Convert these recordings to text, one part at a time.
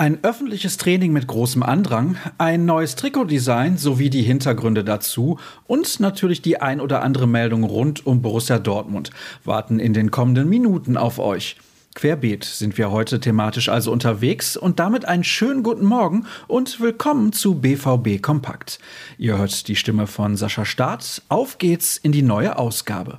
Ein öffentliches Training mit großem Andrang, ein neues Trikotdesign sowie die Hintergründe dazu und natürlich die ein oder andere Meldung rund um Borussia Dortmund warten in den kommenden Minuten auf euch. Querbeet sind wir heute thematisch also unterwegs und damit einen schönen guten Morgen und willkommen zu BVB Kompakt. Ihr hört die Stimme von Sascha Staat. Auf geht's in die neue Ausgabe.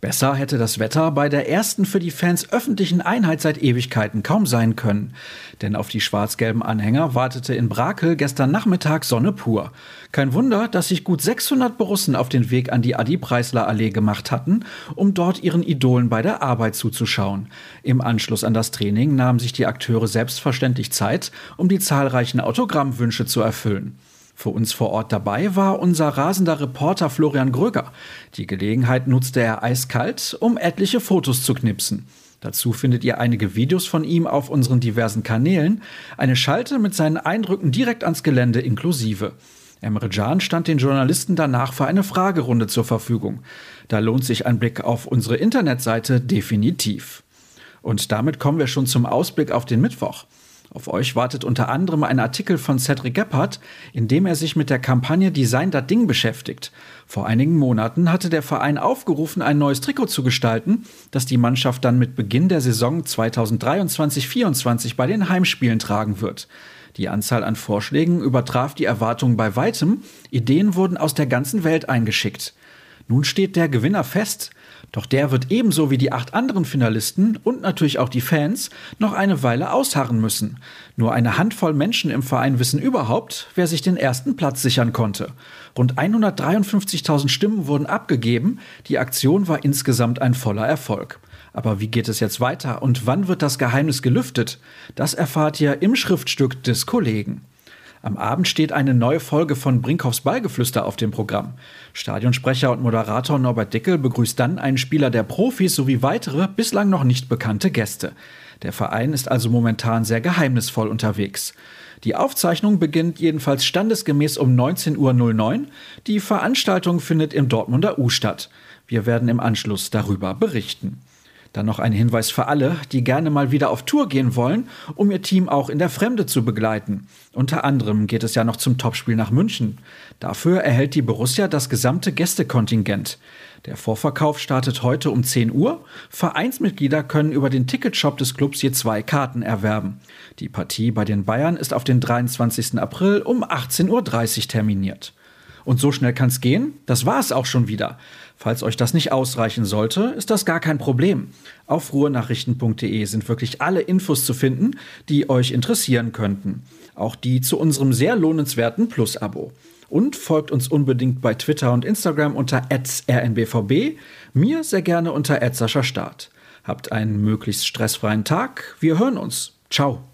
Besser hätte das Wetter bei der ersten für die Fans öffentlichen Einheit seit Ewigkeiten kaum sein können. Denn auf die schwarz-gelben Anhänger wartete in Brakel gestern Nachmittag Sonne pur. Kein Wunder, dass sich gut 600 Borussen auf den Weg an die Adi-Preisler-Allee gemacht hatten, um dort ihren Idolen bei der Arbeit zuzuschauen. Im Anschluss an das Training nahmen sich die Akteure selbstverständlich Zeit, um die zahlreichen Autogrammwünsche zu erfüllen. Für uns vor Ort dabei war unser rasender Reporter Florian Gröger. Die Gelegenheit nutzte er eiskalt, um etliche Fotos zu knipsen. Dazu findet ihr einige Videos von ihm auf unseren diversen Kanälen, eine Schalte mit seinen Eindrücken direkt ans Gelände inklusive. Emre Can stand den Journalisten danach für eine Fragerunde zur Verfügung. Da lohnt sich ein Blick auf unsere Internetseite definitiv. Und damit kommen wir schon zum Ausblick auf den Mittwoch. Auf euch wartet unter anderem ein Artikel von Cedric Gebhardt, in dem er sich mit der Kampagne Design das Ding beschäftigt. Vor einigen Monaten hatte der Verein aufgerufen, ein neues Trikot zu gestalten, das die Mannschaft dann mit Beginn der Saison 2023-24 bei den Heimspielen tragen wird. Die Anzahl an Vorschlägen übertraf die Erwartungen bei weitem, Ideen wurden aus der ganzen Welt eingeschickt. Nun steht der Gewinner fest. Doch der wird ebenso wie die acht anderen Finalisten und natürlich auch die Fans noch eine Weile ausharren müssen. Nur eine Handvoll Menschen im Verein wissen überhaupt, wer sich den ersten Platz sichern konnte. Rund 153.000 Stimmen wurden abgegeben. Die Aktion war insgesamt ein voller Erfolg. Aber wie geht es jetzt weiter und wann wird das Geheimnis gelüftet? Das erfahrt ihr im Schriftstück des Kollegen. Am Abend steht eine neue Folge von Brinkhoffs Ballgeflüster auf dem Programm. Stadionsprecher und Moderator Norbert Dickel begrüßt dann einen Spieler der Profis sowie weitere, bislang noch nicht bekannte Gäste. Der Verein ist also momentan sehr geheimnisvoll unterwegs. Die Aufzeichnung beginnt jedenfalls standesgemäß um 19.09 Uhr. Die Veranstaltung findet im Dortmunder U statt. Wir werden im Anschluss darüber berichten. Dann noch ein Hinweis für alle, die gerne mal wieder auf Tour gehen wollen, um ihr Team auch in der Fremde zu begleiten. Unter anderem geht es ja noch zum Topspiel nach München. Dafür erhält die Borussia das gesamte Gästekontingent. Der Vorverkauf startet heute um 10 Uhr. Vereinsmitglieder können über den Ticketshop des Clubs je zwei Karten erwerben. Die Partie bei den Bayern ist auf den 23. April um 18.30 Uhr terminiert. Und so schnell kann's gehen? Das war es auch schon wieder. Falls euch das nicht ausreichen sollte, ist das gar kein Problem. Auf ruhenachrichten.de sind wirklich alle Infos zu finden, die euch interessieren könnten. Auch die zu unserem sehr lohnenswerten Plus-Abo. Und folgt uns unbedingt bei Twitter und Instagram unter rnbvb, mir sehr gerne unter Start. Habt einen möglichst stressfreien Tag. Wir hören uns. Ciao.